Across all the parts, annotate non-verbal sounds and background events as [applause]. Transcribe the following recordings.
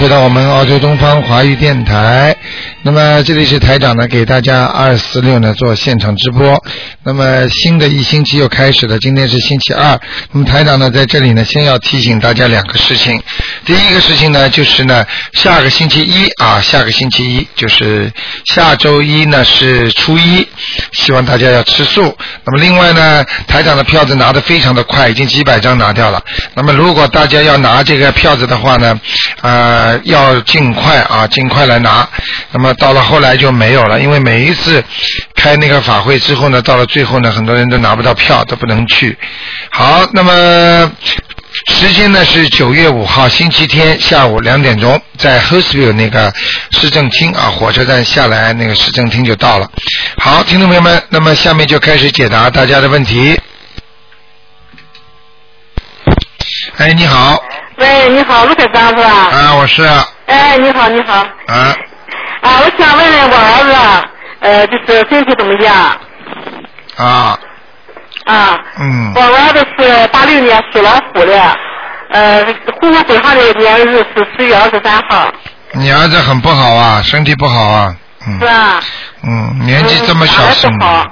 回到我们澳洲东方华语电台。那么这里是台长呢，给大家二四六呢做现场直播。那么新的一星期又开始了，今天是星期二。那么台长呢在这里呢，先要提醒大家两个事情。第一个事情呢，就是呢下个星期一啊，下个星期一就是下周一呢是初一，希望大家要吃素。那么另外呢，台长的票子拿得非常的快，已经几百张拿掉了。那么如果大家要拿这个票子的话呢，呃，要尽快啊，尽快来拿。那么到了后来就没有了，因为每一次开那个法会之后呢，到了最后呢，很多人都拿不到票，都不能去。好，那么时间呢是九月五号星期天下午两点钟，在 Hurstville 那个市政厅啊，火车站下来那个市政厅就到了。好，听众朋友们，那么下面就开始解答大家的问题。哎，你好，喂，你好，陆台长是吧？啊，我是啊，哎，你好，你好。啊，啊，我想问问我儿子，呃，就是身体怎么样？啊，啊，嗯。我，儿子是八六年属老虎的，呃，户口本上的年日是十月二十三号，你儿子很不好啊，身体不好啊，嗯。是啊？嗯，年纪这么小，身不好。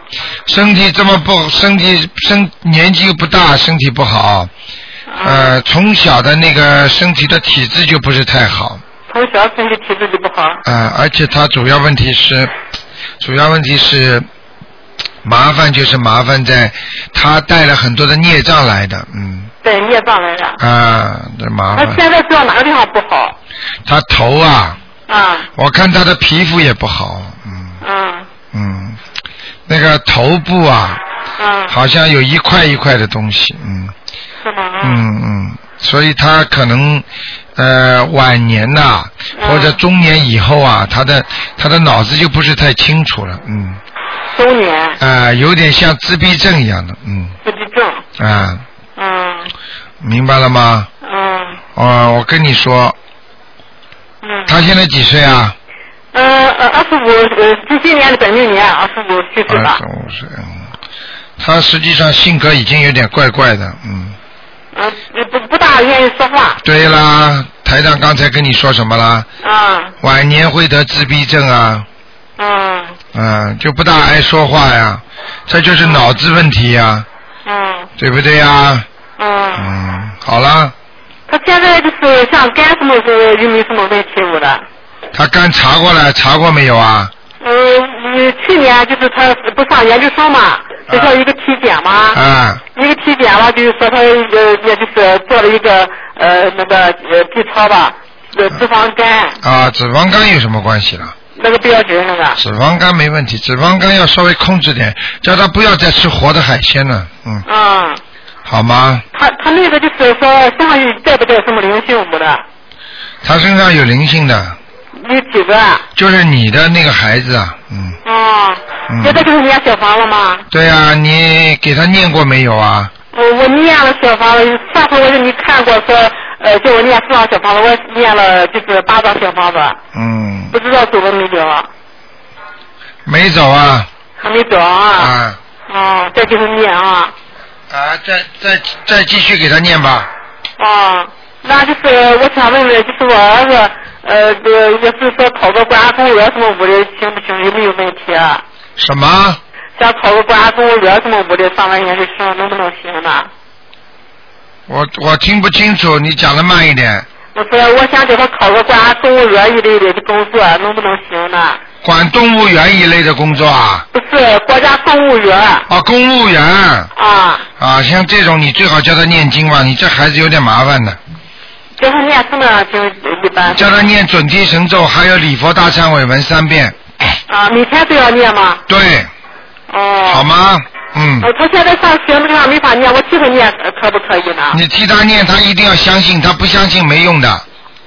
身体这么不，身体身年纪又不大，身体不好，呃，从小的那个身体的体质就不是太好，从小身体体质就不好。呃，而且他主要问题是，主要问题是麻烦就是麻烦在他带了很多的孽障来的，嗯，对，孽障来的。啊，这麻烦。他，现在知道哪个地方不好？他头啊，啊，我看他的皮肤也不好，嗯。嗯嗯，那个头部啊，嗯，好像有一块一块的东西，嗯。是吗？嗯嗯，所以他可能呃晚年呐、嗯或者中年以后啊，他的他的脑子就不是太清楚了，嗯，中年啊、有点像自闭症一样的，嗯自闭症。啊，嗯明白了吗？嗯哦，我跟你说，嗯。他现在几岁啊？呃呃，二十五，呃，是今年的本命年，二十五岁吧二十。五岁，嗯，他实际上性格已经有点怪怪的，嗯。嗯，不不大愿意说话。对啦，台长刚才跟你说什么啦？啊晚年会得自闭症啊，嗯嗯，就不大爱说话呀，这就是脑子问题呀，嗯对不对呀？嗯。嗯，好了，他现在就是像肝什么是有没有什么问题了的？他刚查过了，查过没有啊？嗯，你去年就是他不上研究生嘛，学校一个体检嘛，啊，一个体检嘛，就是说他呃也就是做了一个呃那个呃 B 超吧，呃脂肪肝啊，脂肪肝有什么关系了？那个标准那个。脂肪肝没问题，脂肪肝要稍微控制点，叫他不要再吃活的海鲜了，嗯，嗯，好吗？他他那个就是说身上有带不带什么灵性无的？他身上有灵性的，有几个啊？就是你的那个孩子啊，嗯，哦，嗯现在就是念小房了吗？对啊，你给他念过没有啊？我我念了小房子，上回我给你看过说，呃，就我念四张小房子，我念了就是八张小房子，嗯，不知道走了没走，没走啊，还没走啊。啊哦，再继续念啊。啊，再再再继续给他念吧。啊，那就是我想问问，就是我儿子，呃，呃也是说考个国家公务员什么五的，行不行？有没有问题啊？什么？想考个国家公务员什么五的，上完研究生能不能行呢？我我听不清楚，你讲的慢一点。不是我想给他考个公安公务员一类的工作，能不能行呢？管动物园一类的工作啊？不是国家公务员啊，公务员啊，啊，像这种你最好叫他念经吧，你这孩子有点麻烦的，叫他念什么经一般？叫他念准提神咒，还有礼佛大忏悔文三遍，啊，每天都要念吗？对，哦。好？吗？嗯，呃，他现在上学那地方没法念，我替他念呃可不可以呢？你替他念，他一定要相信，他不相信没用的，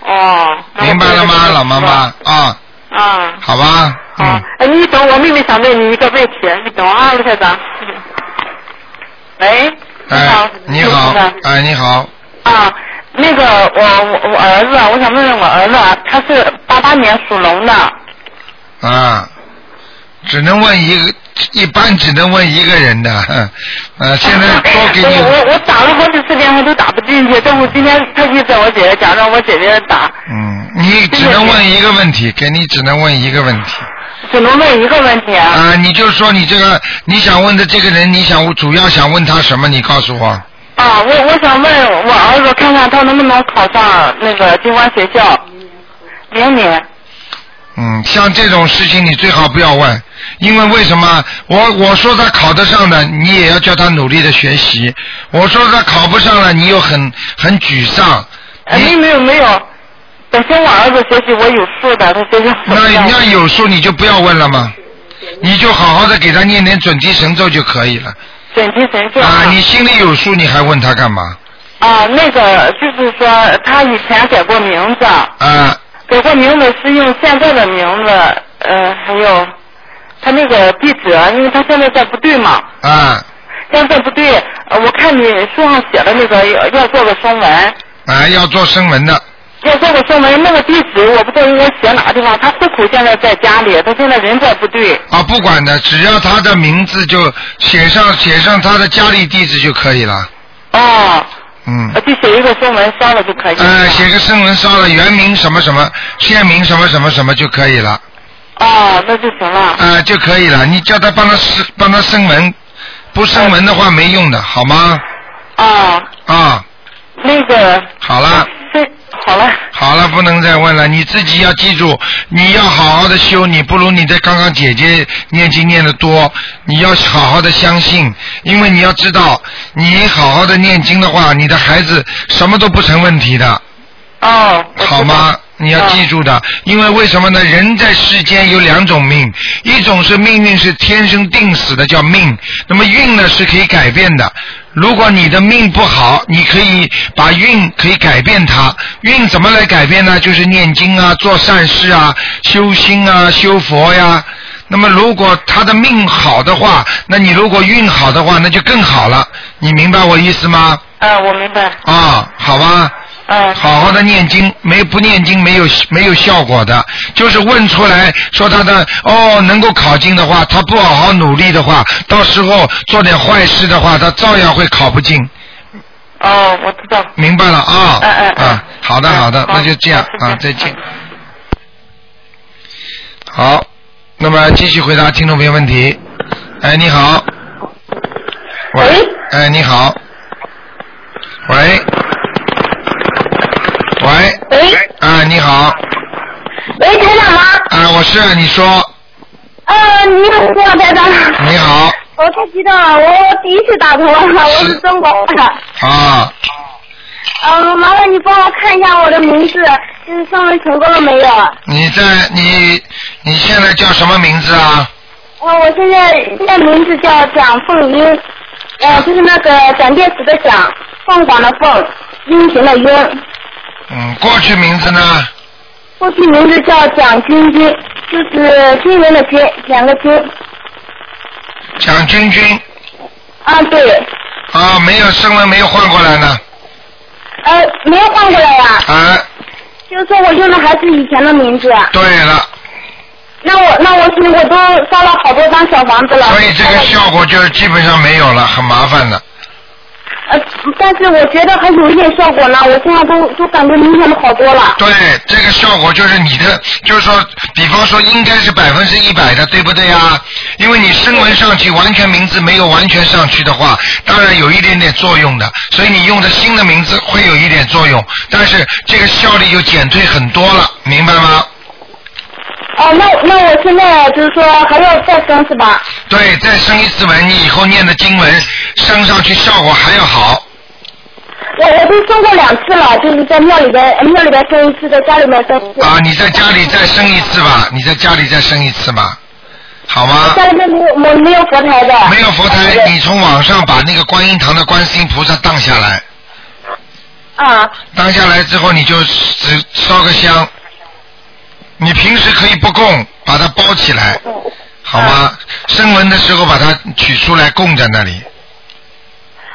哦。明白了吗，老妈妈？啊，啊。好吧，啊你等，我妹妹想问你一个问题，你等啊，卢台长。喂，你好哎，，你好哎，你好，啊，那个我我我儿子啊，我想问问我儿子啊，他是八八年属龙的，啊，只能问一个，一般只能问一个人的，呃，现在多给你。我我我打了好几次电话都打不进去，但我今天特意在我姐姐家让我姐姐打，嗯，你只能问一个问题，给你只能问一个问题。只能问一个问题啊。啊，你就说你这个你想问的这个人，你想主要想问他什么？你告诉我。啊，我我想问我儿子看看他能不能考上那个金华学校，明年。嗯，像这种事情你最好不要问，因为为什么？我我说他考得上的，你也要叫他努力的学习；我说他考不上了，你又很很沮丧。哎，没没有没有，本身我儿子学习我有数的，他学习那人家有数你就不要问了吗？你就好好的给他念点准提神咒就可以了。准提神咒啊，你心里有数，你还问他干嘛？啊，那个就是说他以前改过名字。啊。改过名字是用现在的名字，呃，还有他那个地址，因为他现在在部队嘛。啊。现在部队，呃，我看你书上写的那个要要做个声纹。啊，要做声纹的。要做个声纹，那个地址我不知道应该写哪个地方。他户口现在在家里，他现在人在部队。啊，不管的，只要他的名字就写上写上他的家里地址就可以了。哦。嗯。就写一个声文烧了就可以。呃，写个声文烧了，原名什么什么，县名什么什么什么就可以了。哦，那就行了。啊，就可以了。你叫他帮他生帮他生纹，不生纹的话没用的，好吗？啊。啊。那个。好了。好了。好了，不能再问了。你自己要记住，你要好好的修，你不如你的刚刚姐姐念经念的多。你要好好的相信，因为你要知道，你好好的念经的话，你的孩子什么都不成问题的。哦。好吗？你要记住的，因为为什么呢？人在世间有两种命，一种是命运是天生定死的，叫命；那么运呢是可以改变的。如果你的命不好，你可以把运可以改变它。运怎么来改变呢？就是念经啊，做善事啊，修心啊，修佛呀。那么如果他的命好的话，那你如果运好的话，那就更好了。你明白我意思吗？啊，我明白。啊，好吧。嗯。好好的念经，没不念经没有没有效果的，就是问出来说他的哦能够考进的话，他不好好努力的话，到时候做点坏事的话，他照样会考不进。哦，我知道。明白了啊。嗯嗯嗯。啊，好的好的，那就这样啊，再见。好，那么继续回答听众朋友问题。哎，你好。喂。哎，你好。喂。喂。喂。啊，你好。喂，台长吗？啊，我是，你说。呃，你好，你好，台长。你好。我太激动了，我第一次打通了，我是中国的。啊。嗯，麻烦你帮我看一下我的名字，就是上面成功了没有？你在你你现在叫什么名字啊？呃，我现在现在名字叫蒋凤英，呃，就是那个蒋介石的蒋，凤凰的凤，英雄的英。嗯，过去名字呢？过去名字叫蒋军军，就是军人的军，两个军。蒋军军。啊，对。啊，没有声纹没有换过来呢。呃，没有换过来呀。啊。就是说我用的还是以前的名字。对了。那我那我现在我都烧了好多张小房子了。所以这个效果就基本上没有了，很麻烦的。呃，但是我觉得还有一点效果呢，我现在都都感觉明显的好多了。对，这个效果就是你的，就是说，比方说应该是百分之一百的，对不对呀？因为你声纹上去，完全名字没有完全上去的话，当然有一点点作用的。所以你用的新的名字会有一点作用，但是这个效率就减退很多了，明白吗？哦，那那我现在就是说还要再生是吧？对，再生一次文，你以后念的经文升上去效果还要好。我我都生过两次了，就是在庙里边庙里边升一次，在家里面升一次。啊，你在家里再生一次吧，你在家里再生一次吧，好吗？家里面没有没没有佛台的。没有佛台，你从网上把那个观音堂的观世音菩萨荡下来。啊。荡下来之后，你就只烧个香。你平时可以不供，把它包起来，好吗？升文的时候把它取出来供在那里。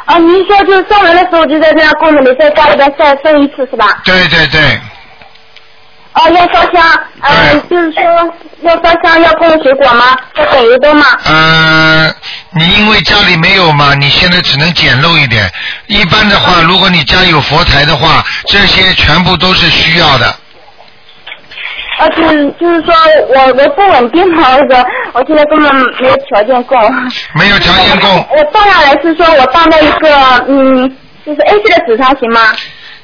啊，您说就是生文的时候就在这样供着，你在家里边再生一次是吧？对对对。哦，要烧香，嗯、就是说要烧香要供水果吗？要等油灯吗？呃，你因为家里没有嘛，你现在只能简陋一点。一般的话，如果你家有佛台的话，这些全部都是需要的。呃，就是就是说我我不稳定嘛，那个我现在根本没有条件供。没有条件供，我放下来是说我放在一个嗯，就是 A 4的纸上行吗？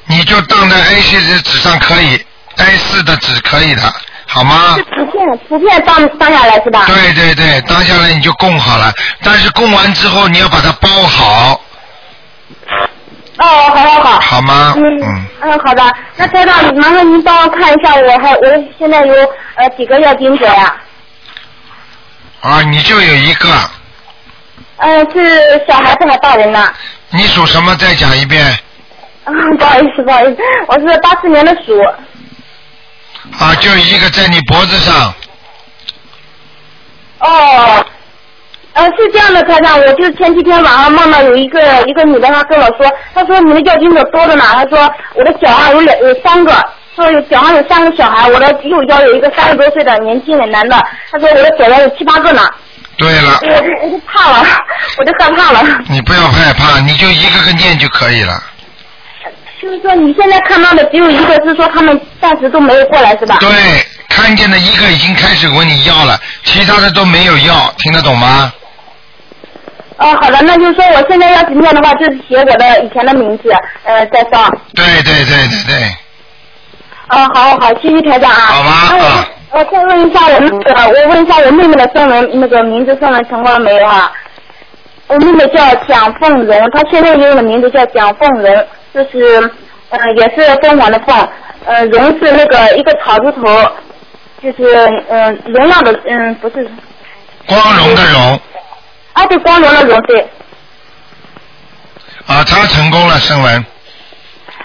你就当在 A 4的纸上可以，A 4的纸可以的，好吗是？图片图片当当下来是吧？对对对，当下来你就供好了，但是供完之后你要把它包好，哦，好好好。好吗？嗯嗯，嗯，好的。那台长，麻烦您帮我看一下，我还我现在有呃几个要经者呀？啊，你就有一个，嗯、是小孩子还大人呢？你属什么？再讲一遍。啊，[laughs] 不好意思，不好意思，我是八四年的鼠。啊，就一个在你脖子上，哦，呃，是这样的，台长，我就前几天晚上梦到有一个一个女的，她跟我说，她说你的要经者多着呢，她说我的脚上有两有三个，说有脚上有三个小孩，我的右腰有一个三十多岁的年轻的男的，她说我的脚上有七八个呢，对了，我就我就怕了，我就害怕了。你不要害怕，你就一个个念就可以了。[laughs] 就是说你现在看到的只有一个，是说他们暂时都没有过来是吧？对，看见的一个已经开始问你要了，其他的都没有要，听得懂吗？哦，好的，那就是说我现在要是念的话，就是写我的以前的名字，呃，再上。对对对对对，哦，好好好，谢谢台长啊。好吧那我啊我再问一下我那个，我问一下我妹妹的声纹，那个名字声纹成功了没有啊？我妹妹叫蒋凤荣，她现在用的名字叫蒋凤荣，就是呃也是凤凰的凤，呃荣是那个一个草字头，就是嗯、呃、荣耀的嗯不是光荣的荣啊对光荣的荣对，啊，他成功了，声纹，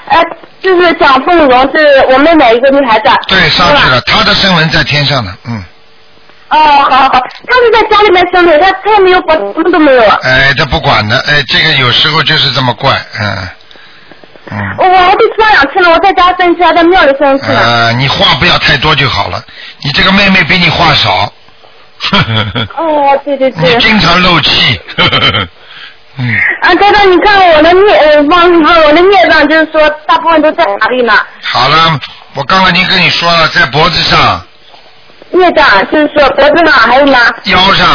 呃就是蒋凤荣是我妹妹一个女孩子。对，上去了，他的声纹在天上呢，嗯，哦，好好好，她是在家里面生的，她她也没有管，什么都没有。哎，他不管的，哎，这个有时候就是这么怪，嗯，嗯。我我都吃了两次了，我在家生一次，还在庙里生一次呢。呃，你话不要太多就好了。你这个妹妹比你话少，哦，对对你对。经常漏气。[laughs] 嗯，啊，台长，你看我的孽呃，忘我的孽障，就是说大部分都在哪里呢？好了，我刚刚已经跟你说了，在脖子上、孽障就是说脖子上还有呢，腰上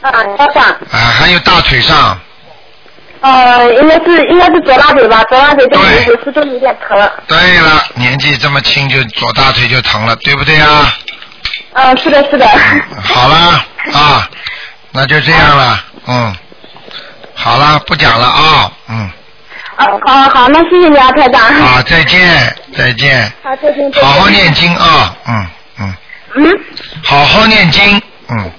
啊，腰上，啊、还有大腿上，呃，应该是应该是左大腿吧，左大腿这里对有时都有点疼。对了，年纪这么轻就左大腿就疼了，对不对啊？嗯，是的，是的。[laughs] 好啦啊，那就这样了，嗯，好啦，不讲了啊，嗯，啊，好好，那谢谢你啊，台长。啊，再见，再见，好，再见。再见好好念。经啊，嗯嗯，嗯。好好念经，嗯，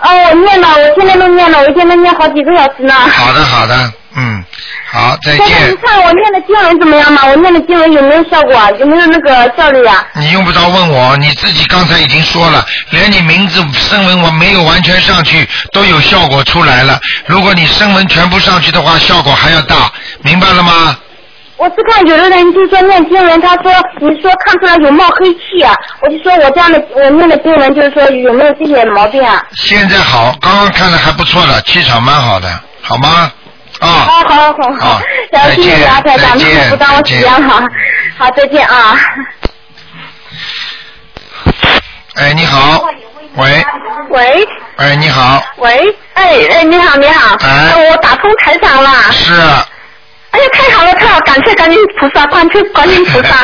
哦，我念了，我现在都念了，我一天都念好几个小时呢。好的好的，嗯，好，再见，你。看我念的经文怎么样嘛？我念的经文有没有效果啊？有没有那个效率啊？你用不着问我，你自己刚才已经说了，连你名字声纹我没有完全上去，都有效果出来了。如果你声纹全部上去的话，效果还要大，明白了吗？我是看有的人就说念经文，他说你说看出来有冒黑气啊，我就说我这样的我念的经文就是说有没有这些毛病啊？现在好，刚刚看的还不错了，气场蛮好的，好吗？啊、好好好好谢谢你啊，见台长，不耽误时间哈。好，再见啊。哎，你好，喂，喂哎，你好，喂，哎哎，你好你好，哎呃我打通台长了。是。哎呀，太好了太好了，感谢观音菩萨，观世观音菩萨。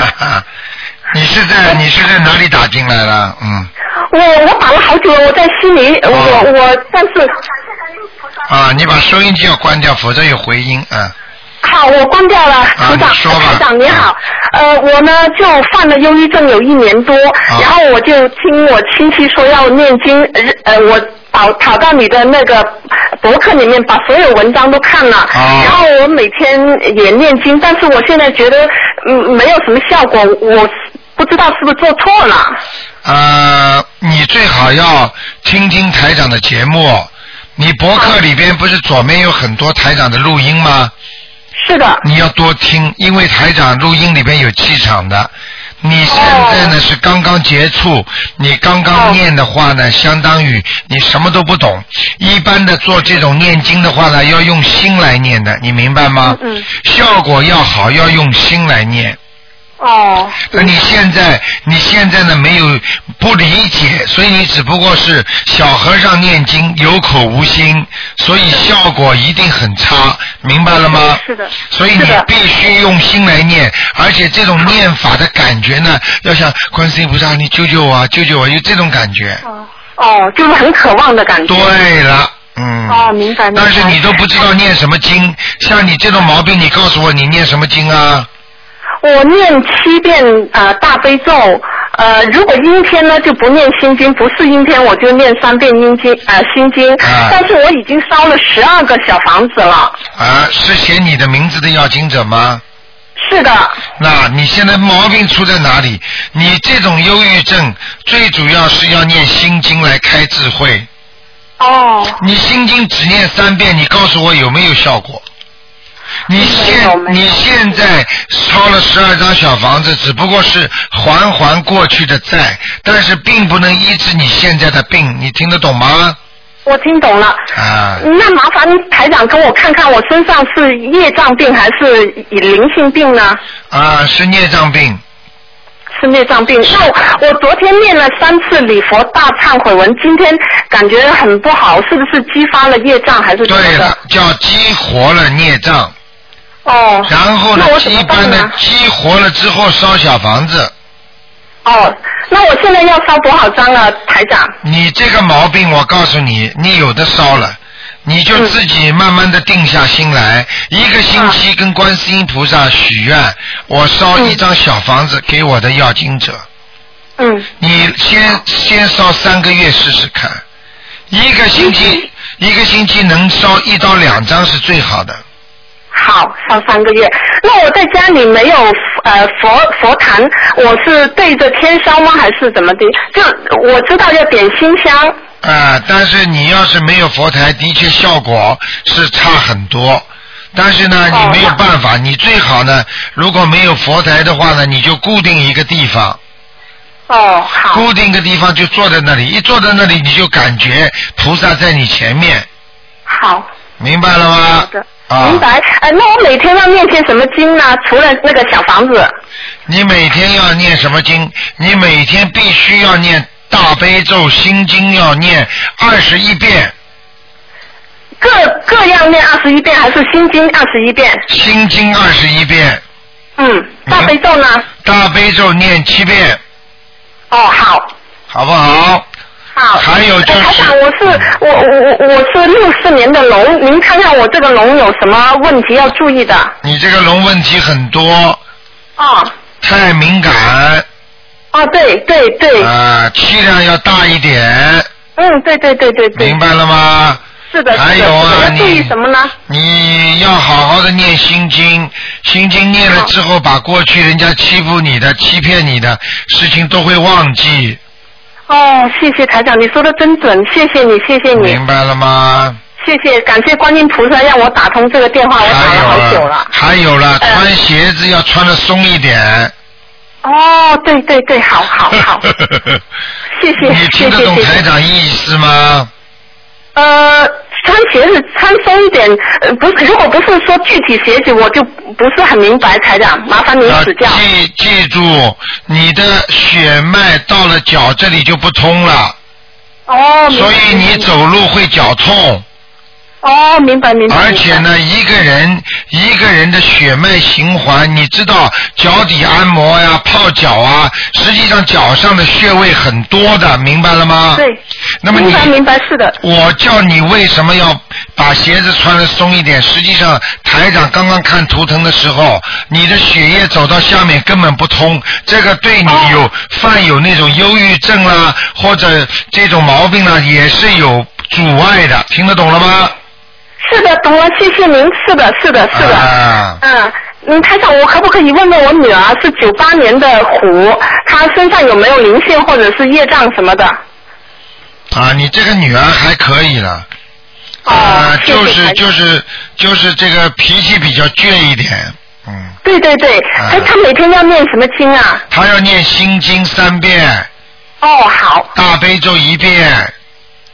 你是在你是在哪里打进来的？嗯，我我打了好久了，我在悉尼，哦。我我但是。啊，你把收音机要关掉，否则有回音啊。好，我关掉了，啊组长，你说吧。台长你好，呃，我呢就犯了忧郁症有一年多，啊。然后我就听我亲戚说要念经，呃，呃我跑跑到你的那个博客里面把所有文章都看了，啊然后我每天也念经，但是我现在觉得嗯没有什么效果，我不知道是不是做错了。呃，你最好要听听台长的节目。你博客里边不是左面有很多台长的录音吗？是的，你要多听，因为台长录音里边有气场的。你现在呢是刚刚接触，你刚刚念的话呢，相当于你什么都不懂。一般的做这种念经的话呢，要用心来念的，你明白吗？嗯嗯效果要好，要用心来念。哦，那你现在你现在呢没有不理解，所以你只不过是小和尚念经有口无心，所以效果一定很差，明白了吗？是的所以你必须用心来念，而且这种念法的感觉呢，要像观世音菩萨，你救救我啊，救救我，有这种感觉。哦哦，就是很渴望的感觉。对了。嗯，哦，明白明白。但是你都不知道念什么经，像你这种毛病，你告诉我你念什么经啊？我念七遍呃大悲咒，呃，如果阴天呢就不念心经，不是阴天我就念三遍阴经呃心经。啊但是我已经烧了十二个小房子了。啊，是写你的名字的要经者吗？是的，那你现在毛病出在哪里？你这种忧郁症最主要是要念心经来开智慧。哦，你心经只念三遍，你告诉我有没有效果？你现你现在烧了十二张小房子，只不过是还还过去的债，但是并不能医治你现在的病，你听得懂吗？我听懂了。啊，那麻烦台长跟我看看，我身上是业障病还是灵性病呢？啊，是孽障病。是孽障病。那我我昨天念了三次礼佛大忏悔文，今天感觉很不好，是不是激发了业障还是对了？，叫激活了孽障，哦。然后呢一般的？激活了之后烧小房子。哦，那我现在要烧多少张啊，台长？你这个毛病，我告诉你，你有的烧了，你就自己慢慢的定下心来，一个星期跟观世音菩萨许愿，我烧一张小房子给我的要经者，嗯，你先先烧三个月试试看，一个星期一个星期能烧一到两张是最好的。好，烧三个月。那我在家里没有呃佛佛坛，我是对着天烧吗？还是怎么的？就我知道要点心香。啊、但是你要是没有佛台，的确效果是差很多。但是呢，哦你没有办法，你最好呢，如果没有佛台的话呢，你就固定一个地方，哦，好。固定一个地方就坐在那里，一坐在那里你就感觉菩萨在你前面，好。明白了吗？好的。啊，明白。哎，那我每天要念些什么经呢？除了那个小房子。你每天要念什么经？你每天必须要念大悲咒、心经，要念二十一遍，各各样念二十一遍，还是心经二十一遍？心经二十一遍，嗯，大悲咒呢？大悲咒念七遍，哦，好，好不好？好。还有就是呃台长，我是我我我我是六四年的龙，您看看我这个龙有什么问题要注意的？你这个龙问题很多，哦太敏感啊，对对对，啊，气量要大一点，嗯，对对对对对明，白了吗？是的，还有啊注意你什么呢？你要好好的念心经，心经念了之后，把过去人家欺负你的、欺骗你的事情都会忘记，哦，谢谢台长，你说的真准，谢谢你，谢谢你，明白了吗？谢谢，感谢观音菩萨让我打通这个电话，我打了好久了了，。还有了，呃穿鞋子要穿的松一点。哦，对对对，好好好，[laughs] 谢谢你听得懂台长意思吗？呃，穿鞋子穿松一点，呃，不是，如果不是说具体鞋子，我就不是很明白，台长，麻烦您要指教。记记住，你的血脉到了脚这里就不通了，哦，所以你走路会脚痛。哦，明白明白。而且呢，一个人一个人的血脉循环，你知道脚底按摩呀、泡脚啊，实际上脚上的穴位很多的，明白了吗？对。那么你明白明白是的。我叫你为什么要把鞋子穿的松一点？实际上，台长刚刚看图腾的时候，你的血液走到下面根本不通，这个对你有、哦犯有那种忧郁症啦，或者这种毛病啦，也是有阻碍的，听得懂了吗？是的，懂了，谢谢您。是的，是的，是的。啊嗯，嗯，台长，我可不可以问问我女儿是九八年的虎，她身上有没有灵性或者是业障什么的？啊，你这个女儿还可以了。哦啊，就是就是就是这个脾气比较倔一点，嗯，对对对，啊他他每天要念什么经啊？他要念心经三遍，哦，好，大悲咒一遍，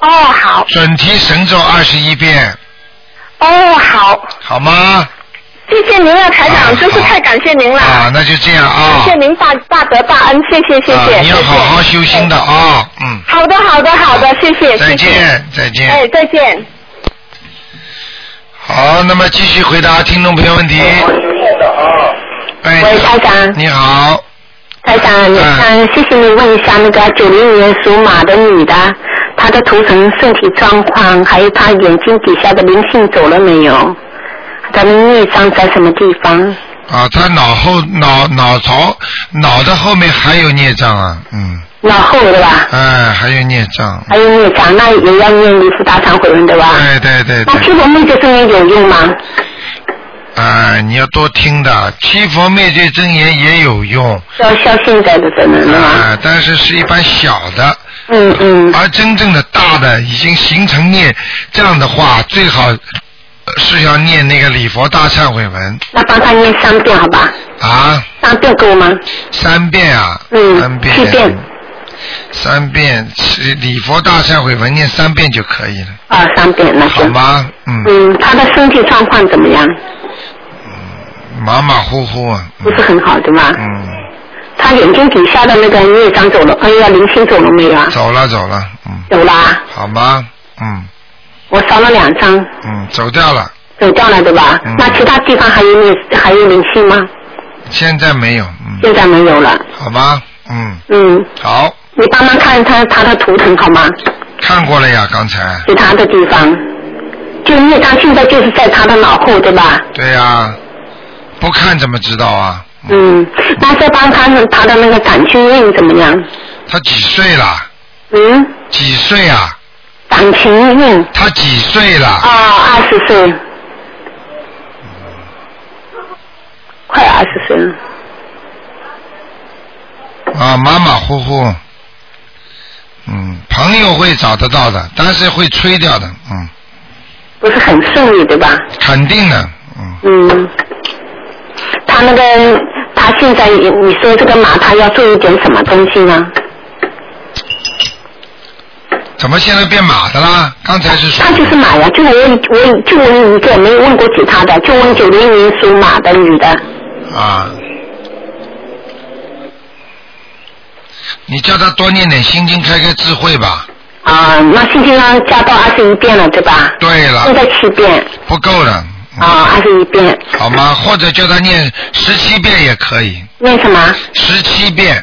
哦，好，准提神咒二十一遍，哦，好，好吗？谢谢您啊，台啊长，真是太感谢您了。啊，那就这样啊谢。谢您大大德大恩，谢谢谢谢。啊，你要好好修心的啊，嗯。好的好的好的，谢谢再谢谢。见，再见。哎，再见。好，那么继续回答听众朋友问题。哎，喂，台长，你好，台长，嗯，谢谢你问一下那个九零年属马的女的，她的图腾、身体状况，还有他眼睛底下的灵性走了没有？他的孽障在什么地方？啊，他脑后脑脑槽脑的后面还有孽障啊，嗯，脑后对吧？哎，还有孽障，还有孽障，那也要念离福大忏悔文对吧？对对对那七对，佛灭罪真言有用吗？啊，你要多听的，七佛灭罪真言也有用，要消现在的真人对吧？啊，但是是一般小的，嗯嗯，而真正的大的已经形成念，这样的话最好呃是要念那个礼佛大忏悔文那帮他念三遍好吧？啊，三遍够吗？三遍啊，嗯三遍，七遍三遍，是礼佛大忏悔文念三遍就可以了，啊，三遍那行。好吗？嗯，嗯，他的身体状况怎么样？马马虎虎啊，不是很好对吗？嗯，他眼睛底下的那个孽障走了，哎呀，灵性走了没有啊？走了走了，嗯，走了啊，好吗？嗯我烧了两张，嗯，走掉了，走掉了对吧？嗯那其他地方还有孽还有灵性吗？现在没有，嗯，现在没有了。好吗？嗯，嗯，好，你帮忙看他他的图腾好吗？看过了呀，刚才，其他的地方，就孽障现在就是在他的脑后对吧？对呀、不看怎么知道啊？嗯，那再帮他他的那个感情运怎么样？他几岁了？嗯，几岁啊？感情运他几岁了？啊，二十岁，快二十岁了。啊，马马虎虎。嗯，朋友会找得到的，但是会吹掉的，嗯，不是很顺利，对吧？肯定的，嗯，嗯，他那个他现在你说这个马，他要做一点什么东西呢？怎么现在变马的啦？刚才是说他就是马呀，就我我就问一个，没有问过其他的，就问九零年属马的女的。啊，你叫他多念点心经，开开智慧吧。啊，那心经呢加到二十一遍了，对吧？对了现，在七遍不够了，嗯啊，二十一遍，好吗？或者叫他念十七遍也可以，念什么？十七遍，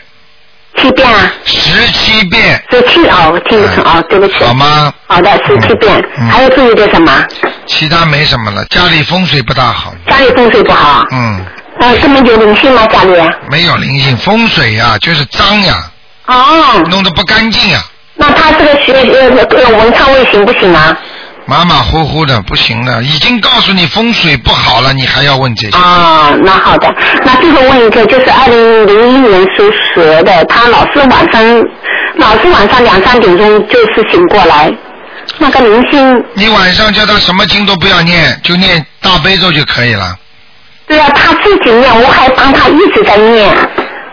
七遍啊？十七遍，十七哦，我听不懂哦，对不起。好？吗？好的，十七遍嗯，还要注意点什么？其他没什么了，家里风水不大好，家里风水不好，嗯，呃，这么有灵性吗？家里？没有灵性，风水呀、就是脏呀，哦，弄得不干净呀，那他这个学呃呃文昌位行不行啊？马马虎虎的，不行的，已经告诉你风水不好了，你还要问这些？啊，那好的，那最后问一个，就是二零零一年属蛇的，他老是晚上，老是晚上两三点钟就是醒过来，那个明星，你晚上叫他什么经都不要念，就念大悲咒就可以了。对啊，他自己念，我还帮他一直在念，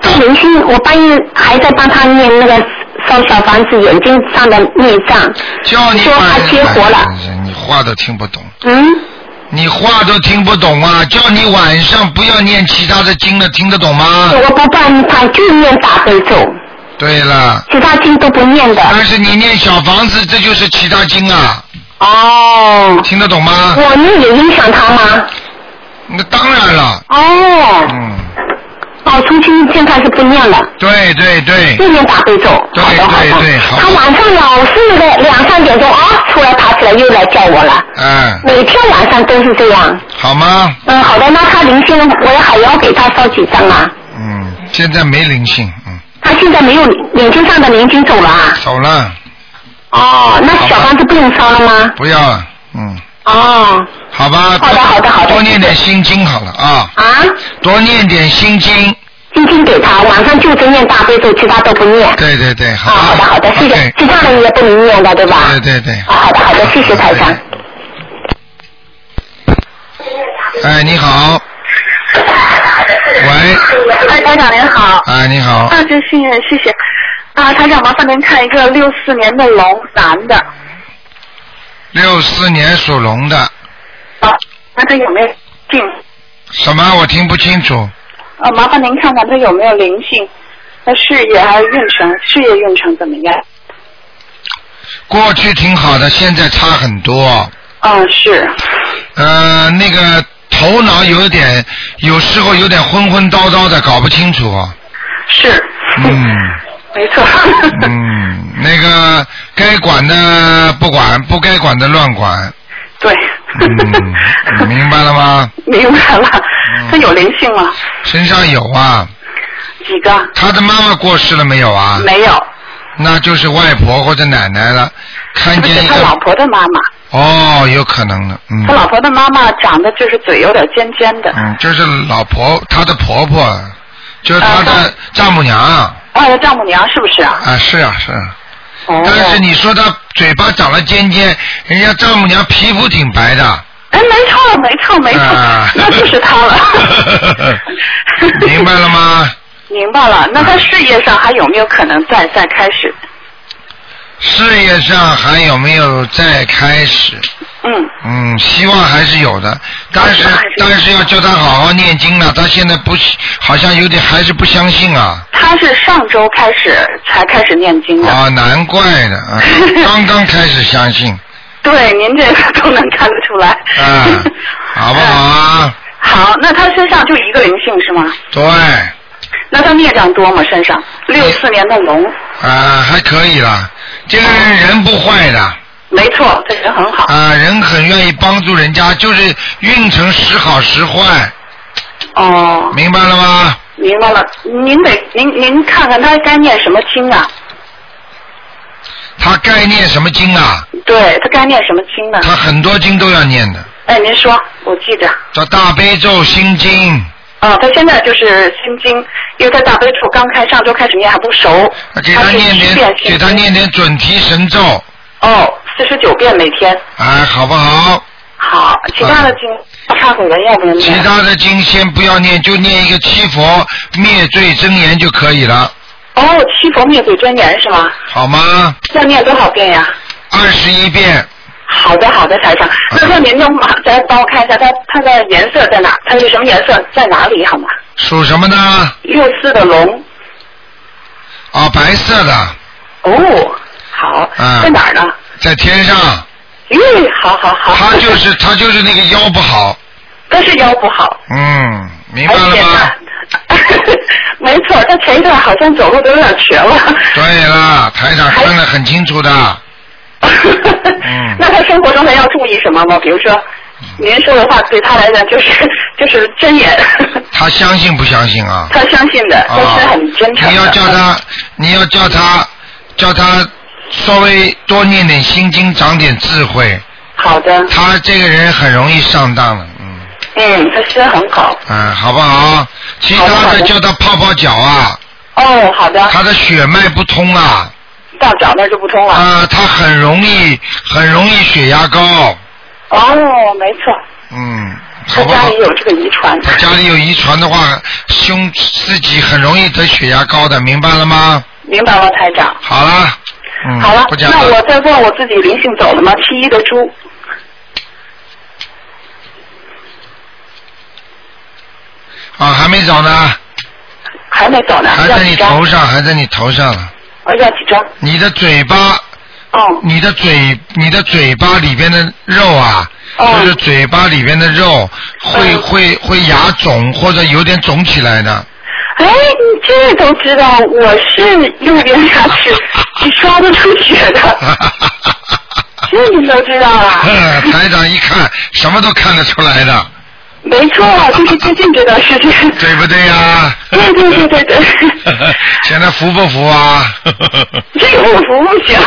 这灵性我半夜还在帮他念那个烧小房子眼睛上的孽障，叫你说他晚激活了，哎你话都听不懂，嗯，你话都听不懂啊！叫你晚上不要念其他的经了，听得懂吗？我不办他就念大悲咒，对了，其他经都不念的。但是你念小房子，这就是其他经啊，哦，听得懂吗？我念也影响他吗？那当然了，哦，嗯，哦，从今天开始不念了，对对对，就念大悲咒。对对对好他晚上老是那个两三点钟啊，出来爬起来又来叫我了，嗯，每天晚上都是这样。好吗？嗯，好的，那他灵性我还要给他烧几张啊？嗯，现在没灵性，嗯，他现在没有眼睛上的灵性走了啊？走了，哦，那小房子不用烧了吗？不要了，嗯，哦，好吧，好的好的好的多念点心经好了啊，啊，多念点心经，心经给他，晚上就只念大悲咒，其他都不念。对对对，啊，好的好的，谢谢。其他人也不能念的，对吧？对对对。啊，好的好的，谢谢台长。哎，你好，喂，哎，台长您好。哎，你好，啊，真幸运，谢谢。啊，台长，麻烦您看一个六四年的龙男的，六四年属龙的，啊，那他有没有进？什么？我听不清楚。啊，麻烦您看看他有没有灵性，他事业还有运程，事业运程怎么样？过去挺好的，现在差很多。啊，是。呃，那个头脑有点，有时候有点昏昏叨叨的，搞不清楚。是。嗯。没错。嗯，那个该管的不管，不该管的乱管。对。嗯，明白了吗？[laughs] 明白了。他有灵性吗？身上有啊。几个？他的妈妈过世了没有啊？没有。那就是外婆或者奶奶了，看见。他老婆的妈妈。哦，有可能的，嗯。他老婆的妈妈长得就是嘴有点尖尖的。嗯，就是老婆，她的婆婆，就是她的丈母娘。啊，丈母娘是不是啊？啊，是啊，是。哦。但是你说他嘴巴长了尖尖，人家丈母娘皮肤挺白的。哎，没错，没错，没错，[laughs] 那就是他了。[laughs] [laughs] 明白了吗？明白了，那他事业上还有没有可能再再开始？事业上还有没有再开始？嗯。嗯，希望还是有的，但是但是要叫他好好念经了。他现在不好像有点还是不相信啊。他是上周开始才开始念经的。啊，难怪的啊，[laughs] 刚刚开始相信。对，您这个都能看得出来。嗯，好不好啊？[laughs] 好，那他身上就一个灵性是吗？对。那他孽障多吗？身上六四年的龙。啊，还可以啦，这个人人不坏的。没错，这人很好。啊，人很愿意帮助人家，就是运程时好时坏。哦。明白了吗？明白了，您得您您看看他该念什么经啊？他该念什么经啊？对他该念什么经呢？他很多经都要念的。哎，您说，我记着。叫大悲咒心经。啊，他现在就是心经，因为他大悲咒刚开上周开始念还不熟，给他念点，给他念点准提神咒。哦，四十九遍每天。哎，好不好？好，其他的经，忏悔文要不要念？其他的经先不要念，就念一个七佛灭罪真言就可以了。哦，七佛灭罪真言是吗？好吗？要念多少遍呀？二十一遍。好的，好的，台长。那说您能马再帮我看一下，它它的颜色在哪？它是什么颜色？在哪里？好吗？属什么呢？六四的龙。啊，白色的。哦，好。嗯。在哪儿呢？在天上。咦，好好好。他就是他就是那个腰不好。都是腰不好。嗯，明白了吗？[laughs] 没错，他前一段好像走路都有点瘸了。对了，台长看得很清楚的。[laughs] 嗯。那他生活中还要注意什么吗？比如说，您说的话对他来讲就是 [laughs] 就是真言。他相信不相信啊？他相信的，都是很真诚的。你要叫他，你要叫他，叫他稍微多念点心经，长点智慧。好的。他这个人很容易上当的，嗯。嗯，他心很好。嗯，好不好？其他的叫他泡泡脚啊。哦，好的。他的血脉不通啊。到脚那就不通了。啊，他很容易，很容易血压高。哦，没错。嗯，他家里有这个遗传。他家里有遗传的话，兄自己很容易得血压高的，明白了吗？明白了，台长。好了。嗯。好了，不讲那我再问我自己灵性走了吗？七一的猪。啊，还没走呢。还没走呢。还在你头上，还在你头上。我要几张？你的嘴巴，哦，你的嘴，你的嘴巴里边的肉啊，就是嘴巴里边的肉会会会牙肿或者有点肿起来的。哎，你这都知道，我是右边牙齿 [laughs] 是刷得出血的。[laughs] 这你都知道啊？[laughs] 台长一看，什么都看得出来的。没错，就是最近这段时间。对不对呀？对对对对对。现在服不服啊？这个我服不行。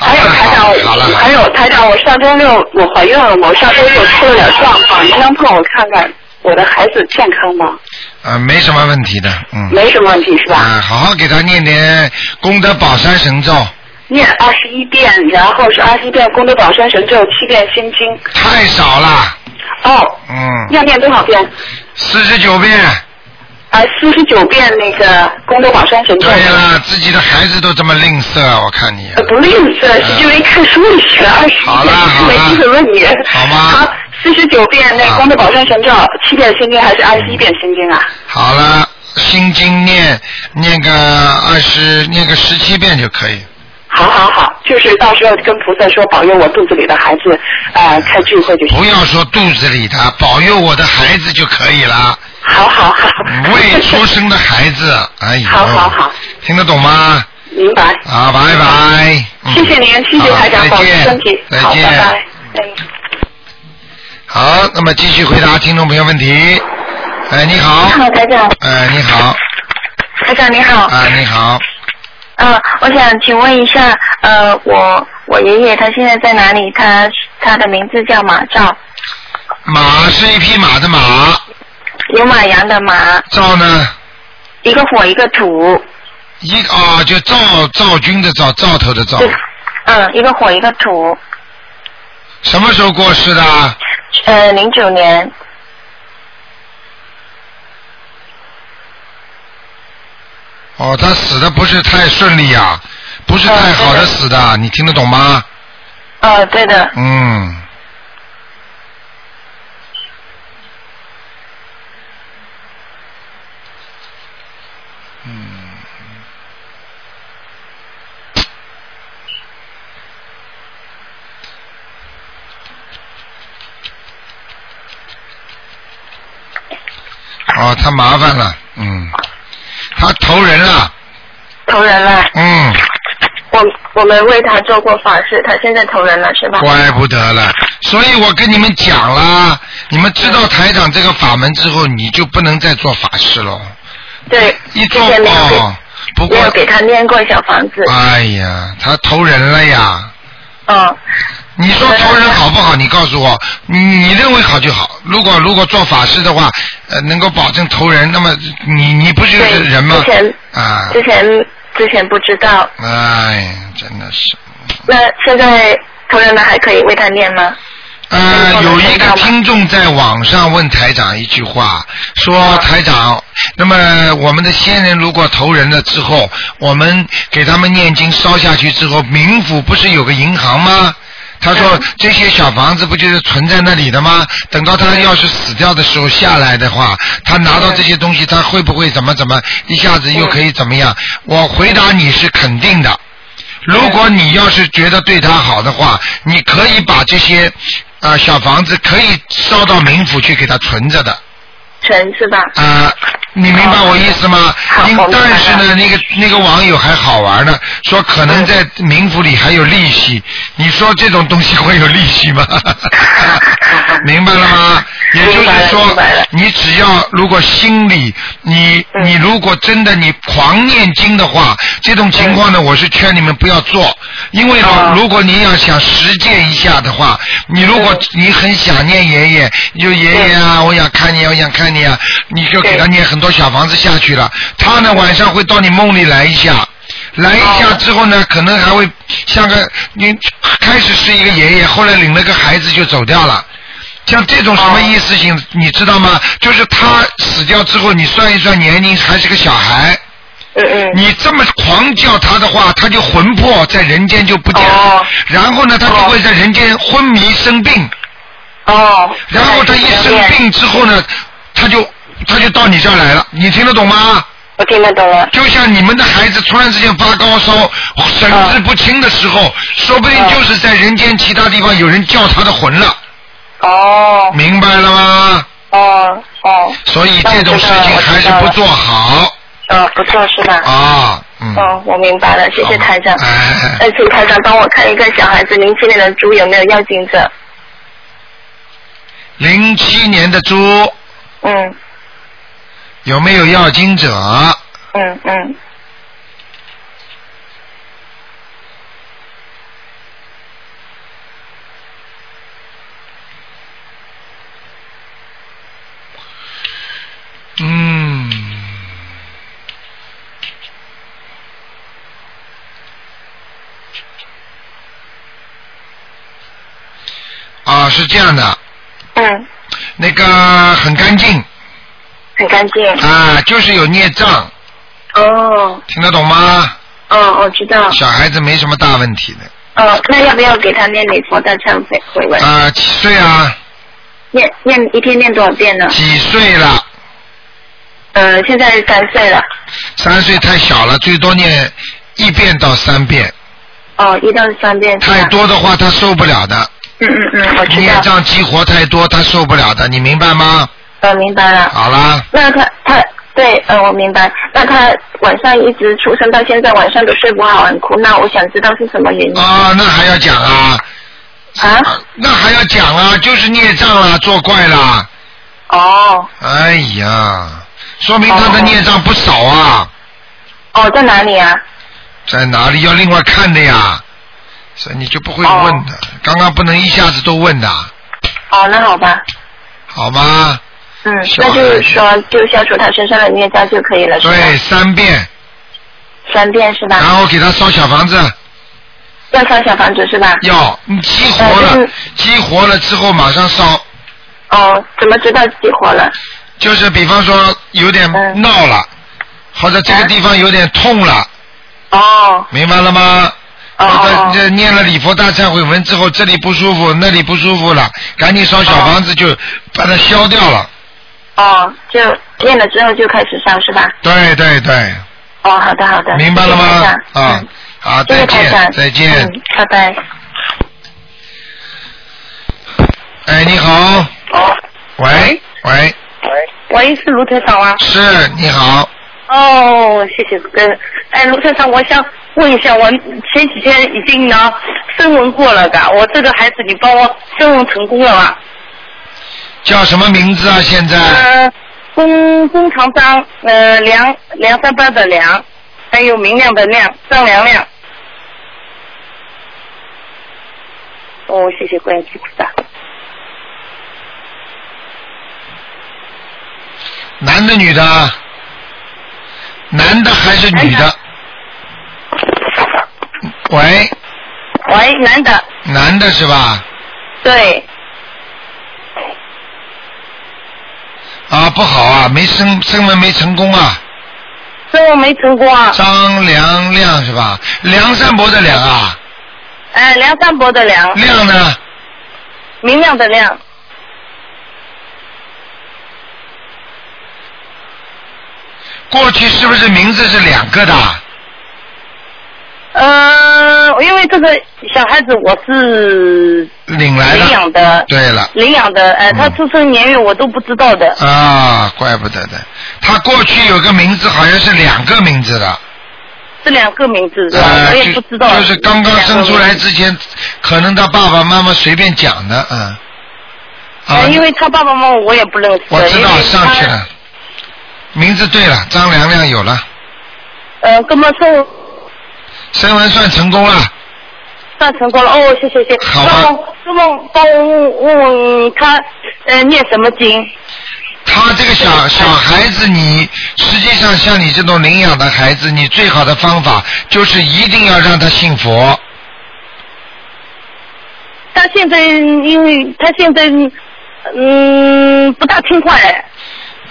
还有台长，还有台长，我上周六我怀孕了，我上周六出了点状况，您能帮我看看我的孩子健康吗？啊，没什么问题的，嗯。没什么问题是吧？啊，好好给他念点功德宝山神咒。念二十一遍，然后是二十一遍功德宝山神咒，七遍心经。太少了。哦，嗯，要念多少遍？四十九遍。啊，四十九遍那个功德宝山神咒。对了，自己的孩子都这么吝啬，我看你。呃，不吝啬，是因为看书里学二十一遍，没机会问你。好吗好，四十九遍那功德宝山神咒，七遍心经还是二十一遍心经啊？好了，心经念念个二十，念个十七遍就可以。好好好，就是到时候跟菩萨说保佑我肚子里的孩子，呃，开智慧就行。不要说肚子里的，保佑我的孩子就可以了。好好好。未出生的孩子，[laughs] 哎呦，好好好，听得懂吗？明白。好，拜拜。嗯谢谢您，谢谢台长，保重身体。好，再见。拜拜。哎。好，那么继续回答听众朋友问题。哎，你好。你好，台长。哎，你好。台长你好。啊，你好。嗯、我想请问一下，呃，我我爷爷他现在在哪里？他他的名字叫马照，马是一匹马的马，有马羊的马，赵呢？一个火一个土，一啊，就赵赵军的赵，赵头的赵。嗯，一个火一个土，什么时候过世的？呃，零九年，哦，他死的不是太顺利呀、不是太好的死的，你听得懂吗？呃，对的，嗯。嗯。哦，他麻烦了，嗯，他投人了，投人了，嗯，我我们为他做过法事，他现在投人了是吧？怪不得了。所以我跟你们讲了，你们知道台长这个法门之后，你就不能再做法事了。对，一做哦，不过没有给他念过小房子，哎呀，他投人了呀。嗯，你说投人好不好？你告诉我，你你认为好就好。如果如果做法事的话，呃，能够保证投人，那么你你不就是，人吗之？前啊，之前之前不知道，哎，真的是。那现在投人了还可以为他念吗？呃，有一个听众在网上问台长一句话，说台长，那么我们的先人如果投人了之后，我们给他们念经烧下去之后，冥府不是有个银行吗？他说这些小房子不就是存在那里的吗？等到他要是死掉的时候下来的话，他拿到这些东西，他会不会怎么怎么一下子又可以怎么样？我回答你是肯定的。如果你要是觉得对他好的话，你可以把这些啊、呃小房子可以烧到冥府去给他存着的存是吧？啊、你明白我意思吗？但是呢，那个那个网友还好玩呢，说可能在冥府里还有利息。你说这种东西会有利息吗？[laughs] 明白了吗？也就是说你只要如果心里你嗯。你如果真的你狂念经的话，这种情况呢，我是劝你们不要做，因为如果你要想实践一下的话，你如果你很想念爷爷，你就爷爷啊，我想看你啊，我想看你啊，你就给他念很多小房子下去了，他呢晚上会到你梦里来一下。来一下之后呢，可能还会像个你开始是一个爷爷，后来领了个孩子就走掉了。像这种什么意思性，你知道吗？就是他死掉之后，你算一算年龄还是个小孩。嗯嗯。你这么狂叫他的话，他就魂魄在人间就不见了。哦然后呢，他就会在人间昏迷生病。哦。然后他一生病之后呢，他就他就到你这儿来了。你听得懂吗？我听得懂了。就像你们的孩子突然之间发高烧、神志不清的时候，说不定就是在人间其他地方有人叫他的魂了。哦。明白了吗？哦哦。所以这种事情还是不做好呃，不做是吧？啊。嗯。哦，我明白了，谢谢台长。哎，呃，请台长帮我看一个小孩子零七年的猪有没有要精者？零七年的猪嗯有没有要经者？嗯嗯。嗯。啊，是这样的，嗯那个很干净很干净。啊，就是有孽障，哦，听得懂吗？哦，我知道。小孩子没什么大问题的。哦，那要不要给他念礼佛大忏悔悔文？啊，几岁啊？念念一天念多少遍呢？几岁了？呃，现在三岁了。三岁太小了，最多念一遍到三遍。哦，一到三遍。太多的话，他受不了的。嗯嗯嗯，我知孽。障激活太多，他受不了的，你明白吗？呃，明白了。好啦，那他他对，呃，我明白。那他晚上一直出生到现在，晚上都睡不好，很哭。那我想知道是什么原因。啊，那还要讲啊？啊？那还要讲啊？就是孽障啊，作怪啦。哦。哎呀，说明他的孽障不少啊。哦，在哪里啊？在哪里要另外看的呀？所以你就不会问的，刚刚不能一下子都问的，哦，那好吧。好吧？嗯，那就是说，就消除他身上的孽障就可以了，是吧？对，三遍，三遍是吧？然后给他烧小房子，要烧小房子是吧？要你激活了呃就是，激活了之后马上烧，哦，怎么知道激活了？就是比方说有点嗯闹了，或者这个地方有点痛了，哦明白了吗？哦这念了礼佛大忏悔文之后，这里不舒服，那里不舒服了，赶紧烧小房子就把它消掉了。哦，就念了之后就开始烧是吧？对对对，哦，好的好的。明白了吗谢谢？啊嗯，好，再见再见嗯。，拜拜。哎，你好，哦，喂喂，喂，是卢台长吗？是你好，哦，谢谢哥。哎，卢先生，我想问一下，我前几天已经呢声纹过了的，我这个孩子你帮我声纹成功了吗？叫什么名字啊？现在呃，弓弓长张，呃，梁梁山伯的梁，还有明亮的亮，张亮亮。哦，谢谢观世音菩萨。男的女的？男的还是女的？喂，喂，男的，男的是吧？对，啊，不好啊，没升升文没成功啊。声纹没成功啊。张良亮是吧？梁山伯的梁啊，哎，梁山伯的梁，亮呢？明亮的亮。过去是不是名字是两个的？呃，因为这个小孩子我是领来的。领养的，对了。领养的，呃，嗯他出生年月我都不知道的。啊，怪不得的。他过去有个名字，好像是两个名字的。这两个名字是吧？呃，我也不知道。就是刚刚生出来之前，可能他爸爸妈妈随便讲的，嗯。啊呃，，因为他爸爸妈妈我也不认识。我知道上去。了，名字对了，张良良有了，呃，哥们说声纹算成功了。算成功了哦，谢谢谢。好吧那么，那么帮我问问问他，呃，念什么经？他这个小小孩子，你实际上像你这种领养的孩子，你最好的方法就是一定要让他信佛。他现在因为他现在嗯不大听话哎。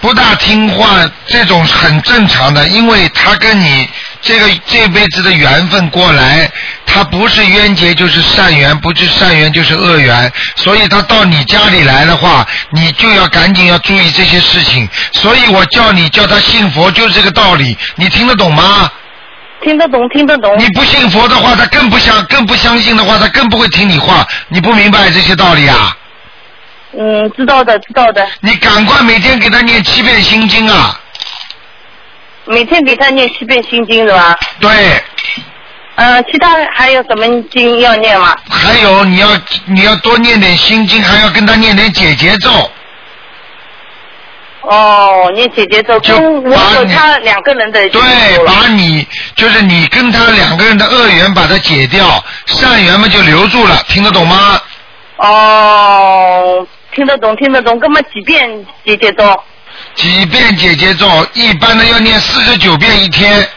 不大听话，这种很正常的，因为他跟你这个这辈子的缘分过来，他不是冤结就是善缘，不是善缘就是恶缘，所以他到你家里来的话，你就要赶紧要注意这些事情。所以我叫你叫他信佛，就是这个道理，你听得懂吗？听得懂，听得懂。你不信佛的话，他更不相更不相信的话，他更不会听你话。你不明白这些道理啊？嗯，知道的，知道的。你赶快每天给他念七遍心经啊！每天给他念七遍心经是吧？对，呃，其他还有什么经要念吗？还有你要你要多念点心经，还要跟他念点解结咒。哦，念姐姐咒，就我有他两个人的对，把你就是你跟他两个人的恶缘把它解掉，善缘嘛就留住了，听得懂吗？哦，听得懂，听得懂，根本几遍姐姐咒？几遍姐姐咒，一般的要念四十九遍一天，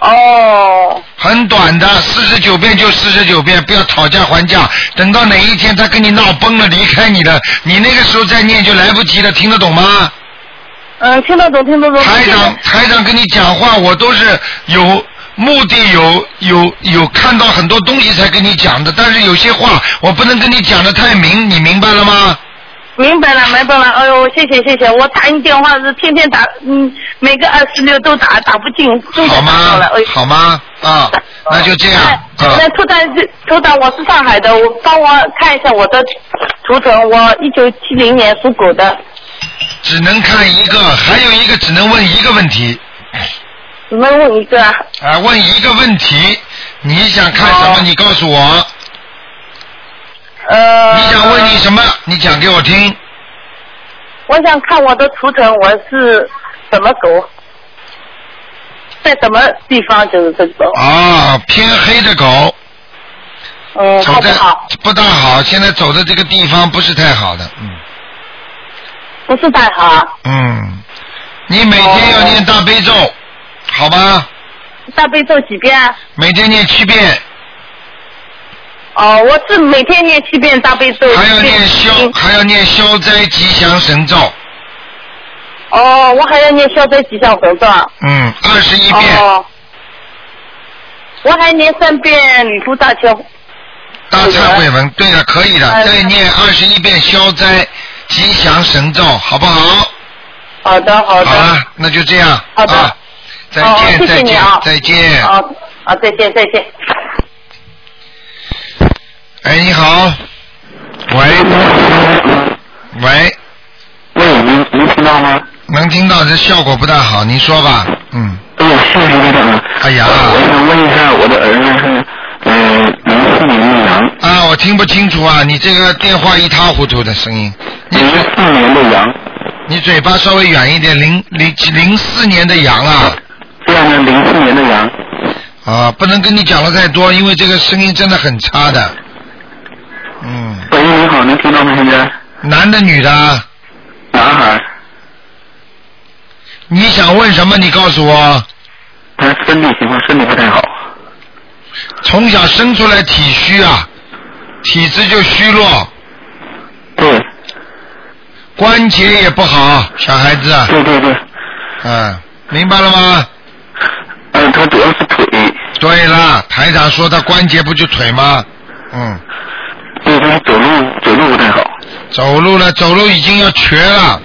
哦，很短的，四十九遍就四十九遍，不要讨价还价。等到哪一天他跟你闹崩了，离开你了，你那个时候再念就来不及了，听得懂吗？嗯，听得懂，听得懂。台长，台长跟你讲话，我都是有目的，有有有看到很多东西才跟你讲的。但是有些话我不能跟你讲的太明，你明白了吗？明白了，明白了。哎呦，谢谢谢谢，我打你电话是天天打，嗯，每个二十六都打，打不进，终于好打到了。吗哎？好吗？啊，那就这样。那头长头长，我是上海的，我帮我看一下我的图腾，我一九七零年属狗的，只能看一个，还有一个只能问一个问题。只能问一个啊。啊，问一个问题，你想看什么？哦你告诉我。呃。你想问你什么？你讲给我听。我想看我的图腾，我是什么狗，在什么地方就是这个狗。啊，偏黑的狗，嗯，走的好不好？不大好，现在走的这个地方不是太好的，嗯不是太好啊。嗯，你每天要念大悲咒，好吧？大悲咒几遍啊？每天念七遍，哦，我是每天念七遍大悲咒。还要念消，还要念消灾吉祥神咒，哦，我还要念消灾吉祥神咒啊。嗯，二十一遍，哦。我还念三遍礼佛大忏。大忏悔文，对了，可以的，哎再念二十一遍消灾吉祥神咒，好不好？好的，好的。好了，那就这样。好的啊，再哦见，谢谢再见再见。啊啊，再见，再见。哎，你好，喂，喂，喂，您您听到吗？能听到，这效果不大好，您说吧，嗯，哎呀，谢谢台长。哎呀。我想问一下，我的儿子是嗯零四年的羊，啊，我听不清楚啊，你这个电话一塌糊涂的声音，你零四年的羊，你嘴巴稍微远一点，零零零四年的羊啊，这样的零四年的羊，啊，不能跟你讲的太多，因为这个声音真的很差的，嗯，喂，你好，能听到吗？现在？男的女的？啊，男孩，你想问什么？你告诉我，他身体情况身体不太好，从小生出来体虚啊，体质就虚弱，对，关节也不好，小孩子，对对对，嗯，明白了吗？主要是腿，对了，台长说他关节不就腿吗？嗯，对他走路走路不太好，走路了，走路已经要瘸了，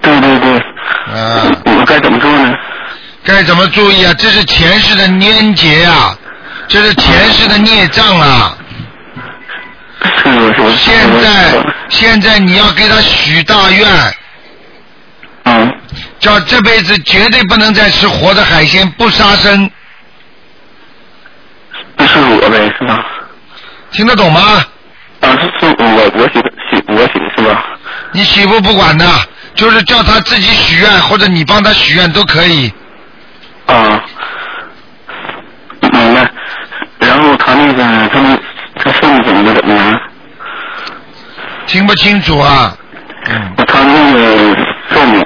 对对对，啊，我该怎么做呢？该怎么注意啊？这是前世的粘结啊，这是前世的孽障啊！现在现在你要给他许大愿，嗯，叫这辈子绝对不能再吃活的海鲜，不杀生，是我呗，是吧？听得懂吗？啊，是是我我写的写我写的是吧？你媳妇不管的，就是叫他自己许愿，或者你帮他许愿都可以。啊，明白。然后他那个他们他父母怎么怎么样？听不清楚啊？嗯，他那个寿命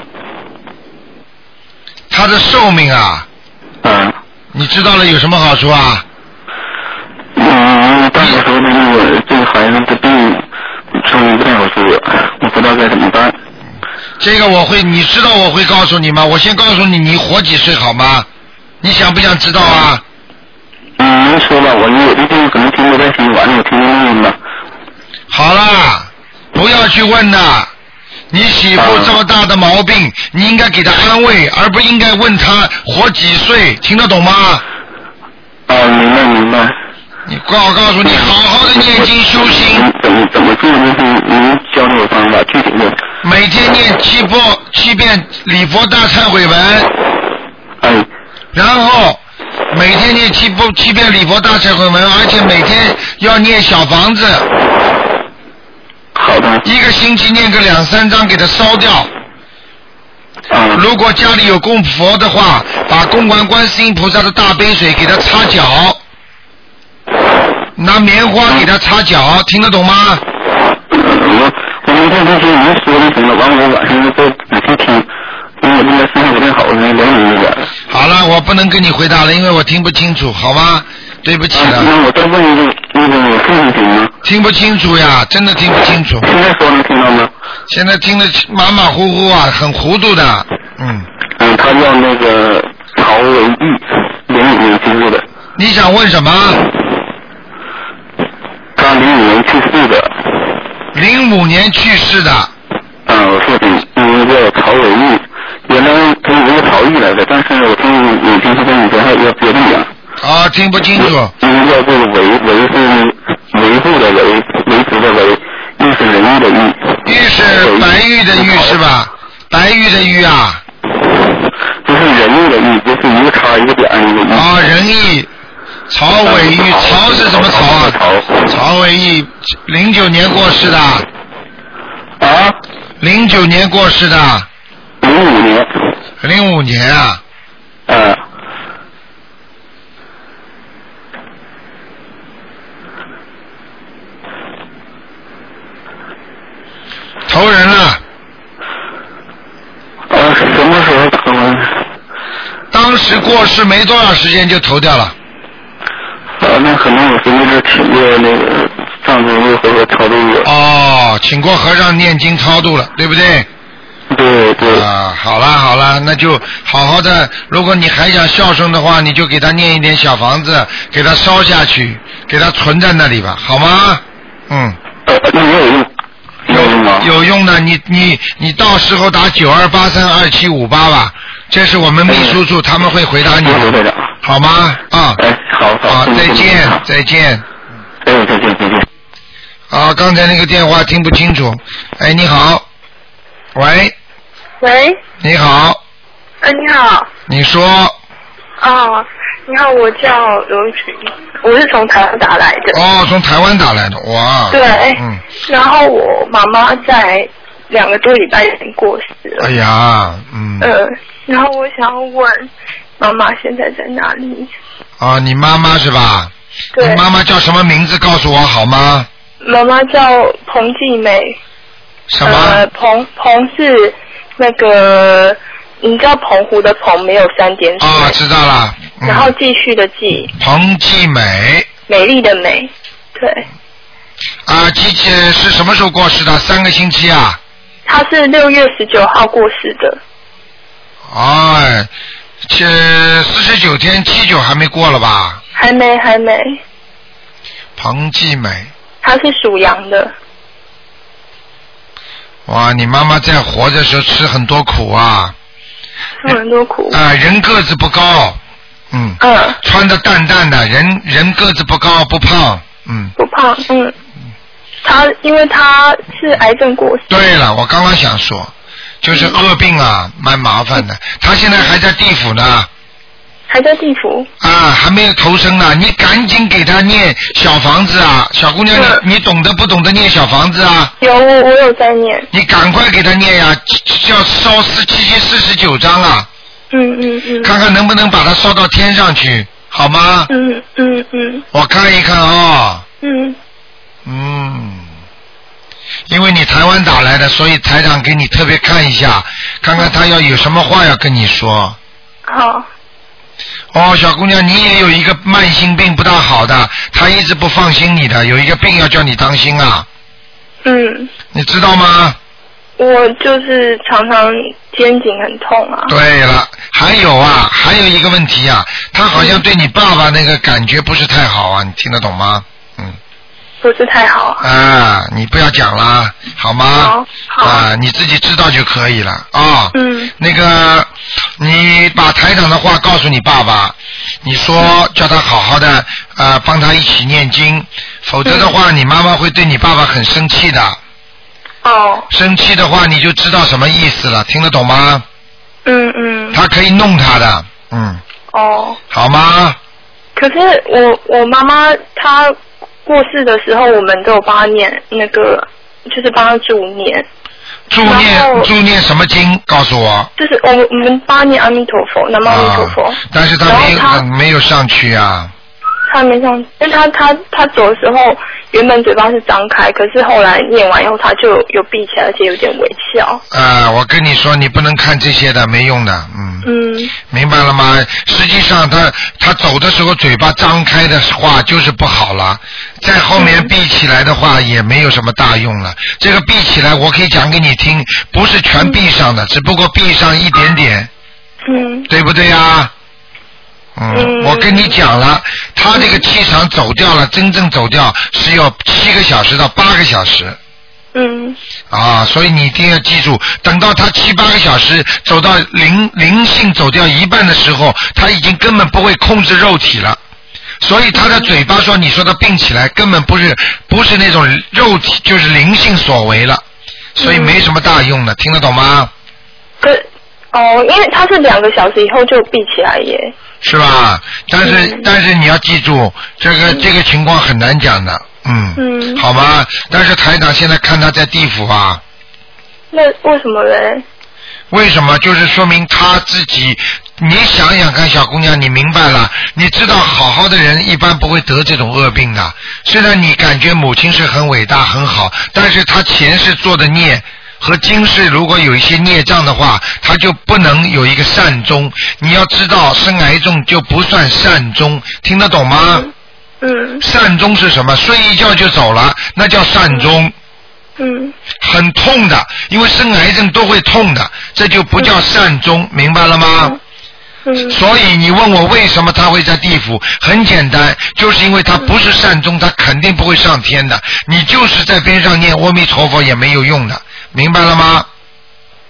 他的寿命啊，嗯，你知道了有什么好处啊？嗯，大夫说的那个这个孩子的病寿命不太好说，我不知道该怎么办。这个我会，你知道我会告诉你吗？我先告诉你，你活几岁好吗？你想不想知道啊？嗯，您说吧，我有的地方可能听不太清，完了我听录音吧。好啦，不要去问呐。你媳妇这么大的毛病，你应该给她安慰，而不应该问她活几岁，听得懂吗？啊，明白明白。你告我告诉你，好好的念经修心，怎么怎么做呢？您教方法，具体的。每天念七波七遍礼佛大忏悔文，哎，然后每天念七波七遍礼佛大忏悔文，而且每天要念小房子。一个星期念个两三张，给它烧掉。啊。如果家里有供佛的话，把供完观世音菩萨的大杯水给他擦脚，拿棉花给他擦脚，听得懂吗？我我明天这些您说就行了，完我晚上再仔细听，因为我现在身体不太好，我来聊你一点。好了，我我不能跟你回答了，因为我听不清楚，好吗？对不起了。那我再问一个，那个我父亲行吗？听不清楚呀，真的听不清楚。现在说能听到吗？现在听得马马虎虎啊，很糊涂的。嗯。嗯，他叫那个曹维义，零五年去世的。你想问什么？他零五年去世的。零五年去世的。嗯，我父亲名叫曹维义，原来他是一个曹毅来的，但是我听你听说他以前还要别的名。啊，听不清楚。名叫这个维维是维护的维，维持的维，玉是仁义的玉。玉是白玉的玉是吧？白玉的玉啊。就是仁义的义，就是一个叉一个点一个义。啊，仁义。曹伟玉，曹是什么曹啊？曹。曹伟玉，零九年过世的。啊？零九年过世的。零五年。零五年啊。呃。投人了。呃，什么时候投人？当时过世没多少时间就投掉了。啊，那可能我是那个请过那个上次那和尚超度了。哦，请过和尚念经超度了，对不对？啊，好啦好啦，那就好好的。如果你还想孝顺的话，你就给他念一点小房子，给他烧下去，给他存在那里吧，好吗？嗯。那没有用。有用吗？有用的，你你你到时候打九二八三二七五八吧，这是我们秘书处，他们会回答你的，好吗？啊。哎，好好。好，再见，再见。哎，再见，再见。啊，刚才那个电话听不清楚。哎，你好。喂。喂。你好。哎，你好。你说。哦，你好，我叫刘群，我是从台湾打来的。哦，从台湾打来的，哇。对。嗯。然后我妈妈在两个多礼拜已经过世了。哎呀，嗯。呃，然后我想问妈妈现在在哪里？啊，你妈妈是吧？对。你妈妈叫什么名字？告诉我好吗？妈妈叫彭继美。什么？呃，彭彭是那个。你知道澎湖的澎没有三点水啊，知道了。然后继续的继。彭继美。美丽的美，对。啊，季姐是什么时候过世的？三个星期啊。他是六月十九号过世的。哎，这四十九天七九还没过了吧？还没，还没。彭继美。他是属羊的。哇，你妈妈在活着时候吃很多苦啊。吃很多苦啊！人个子不高，嗯，嗯，穿的淡淡的，人人个子不高不胖，嗯，不胖，嗯，他因为他是癌症过世。对了，我刚刚想说，就是恶病啊，蛮麻烦的。他现在还在地府呢。还在地府啊，还没有投生呢。你赶紧给他念小房子啊，小姑娘，你你懂得不懂得念小房子啊？有，我我有在念。你赶快给他念呀，要烧四七七四十九章啊。嗯嗯嗯。看看能不能把它烧到天上去，好吗？嗯嗯嗯。我看一看啊。嗯。嗯。因为你台湾打来的，所以台长给你特别看一下，看看他要有什么话要跟你说。好。哦，小姑娘，你也有一个慢性病不大好的，他一直不放心你的，有一个病要叫你当心啊。嗯。你知道吗？我就是常常肩颈很痛啊。对了，还有啊，还有一个问题啊，他好像对你爸爸那个感觉不是太好啊，你听得懂吗？嗯。不是太好。啊，你不要讲了，好吗？好。好。啊，你自己知道就可以了啊。嗯。那个，你把台长的话告诉你爸爸，你说叫他好好的啊，帮他一起念经，否则的话，你妈妈会对你爸爸很生气的。哦。生气的话，你就知道什么意思了，听得懂吗？嗯嗯。他可以弄他的，嗯。哦。好吗？可是我我妈妈她。过世的时候，我们都有帮他念那个，就是帮他助念。助念助念什么经？告诉我。就是我们我们帮他念阿弥陀佛，南无阿弥陀佛。但是他没有没有上去啊。他没上，因为他他他走的时候原本嘴巴是张开，可是后来念完以后他就有闭起来，而且有点微笑。啊，我跟你说，你不能看这些的，没用的，嗯。嗯。明白了吗？实际上他他走的时候嘴巴张开的话就是不好了，在后面闭起来的话也没有什么大用了。这个闭起来我可以讲给你听，不是全闭上的，只不过闭上一点点，嗯对不对呀？嗯，我跟你讲了，他这个气场走掉了，真正走掉是要七个小时到八个小时。嗯啊，所以你一定要记住，等到他七八个小时走到灵灵性走掉一半的时候，他已经根本不会控制肉体了。所以他的嘴巴说，你说他病起来，根本不是不是那种肉体，就是灵性所为了，所以没什么大用的，听得懂吗？可哦，因为他是两个小时以后就闭起来耶。是吧？但是、但是你要记住，这个这个情况很难讲的，嗯，嗯。好吗？但是台长现在看他在地府啊，那为什么嘞？为什么？就是说明他自己，你想想看，小姑娘，你明白了？你知道，好好的人一般不会得这种恶病的。虽然你感觉母亲是很伟大很好，但是她前世做的孽和今世如果有一些孽障的话，他就不能有一个善终。你要知道，生癌症就不算善终，听得懂吗？嗯善终是什么？睡一觉就走了，那叫善终。嗯很痛的，因为生癌症都会痛的，这就不叫善终，明白了吗？嗯所以你问我为什么他会在地府？很简单，就是因为他不是善终，他肯定不会上天的。你就是在边上念阿弥陀佛也没有用的，明白了吗？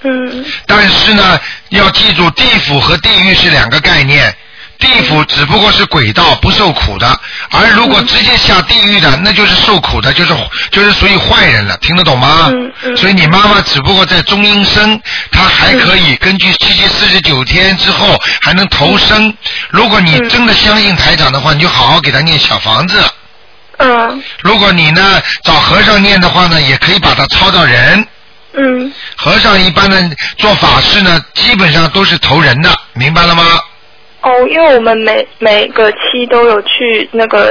嗯但是呢，要记住，地府和地狱是两个概念。地府只不过是轨道，不受苦的；而如果直接下地狱的，那就是受苦的，就是就是属于坏人了。听得懂吗？所以你妈妈只不过在中阴身，她还可以根据七七四十九天之后还能投生。如果你真的相信台长的话，你就好好给她念小房子。嗯如果你呢找和尚念的话呢，也可以把它抄到人。嗯和尚一般的做法事呢，基本上都是投人的，明白了吗？哦，因为我们每每个期都有去那个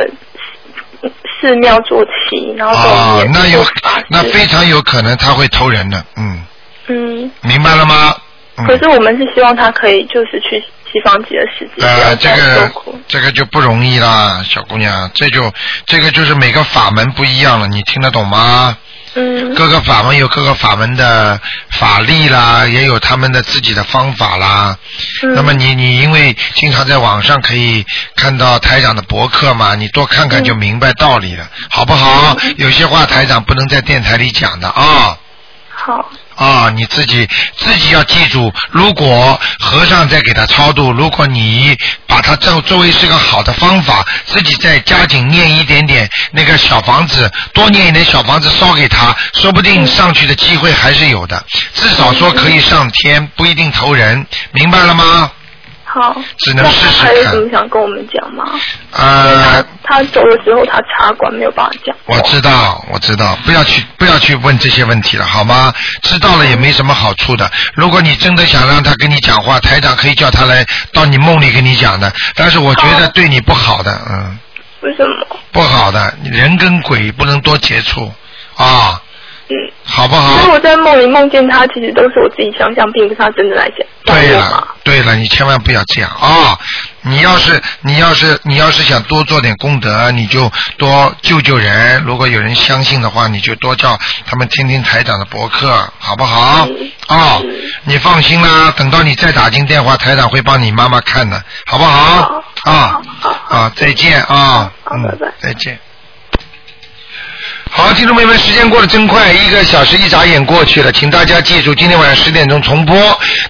寺寺庙做期，然后都啊，那有那非常有可能他会投人的，嗯，嗯。明白了吗？嗯可是我们是希望他可以就是去西方极乐世界，不呃，这个。这个就不容易啦，小姑娘，这就这个就是每个法门不一样了，你听得懂吗？嗯各个法门有各个法门的法力啦，也有他们的自己的方法啦。嗯那么你你因为经常在网上可以看到台长的博客嘛，你多看看就明白道理了，好不好？有些话台长不能在电台里讲的啊。好。啊，你自己自己要记住，如果和尚在给他超度，如果你把它作作为是个好的方法，自己再加紧念一点点那个小房子，多念一点小房子烧给他，说不定上去的机会还是有的，至少说可以上天，不一定投人，明白了吗？好。只能试试还有什么想跟我们讲吗？呃，他走的时候他插管没有办法讲。我知道，我知道，不要去不要去问这些问题了，好吗？知道了也没什么好处的。如果你真的想让他跟你讲话，台长可以叫他来到你梦里跟你讲的，但是我觉得对你不好的，嗯，为什么？不好的，人跟鬼不能多接触啊，嗯。好不好？所以我在梦里梦见他，其实都是我自己想象，并不是他真的来讲。对了，对了，你千万不要这样啊！你要是你要是你要是想多做点功德，你就多救救人。如果有人相信的话，你就多叫他们听听台长的博客，好不好？啊、你放心啦，等到你再打进电话，台长会帮你妈妈看的，好不好？啊啊，再见啊！嗯，再见。好，听众朋友们，时间过得真快，一个小时一眨眼过去了，请大家记住，今天晚上十点钟重播。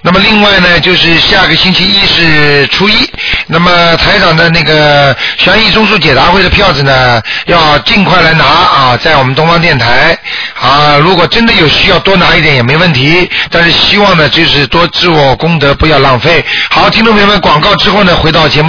那么另外呢，就是下个星期一是初一，那么台长的那个悬疑综述解答会的票子呢，要尽快来拿啊，在我们东方电台啊，如果真的有需要多拿一点也没问题，但是希望呢，就是多自我功德，不要浪费。好，听众朋友们，广告之后呢，回到节目。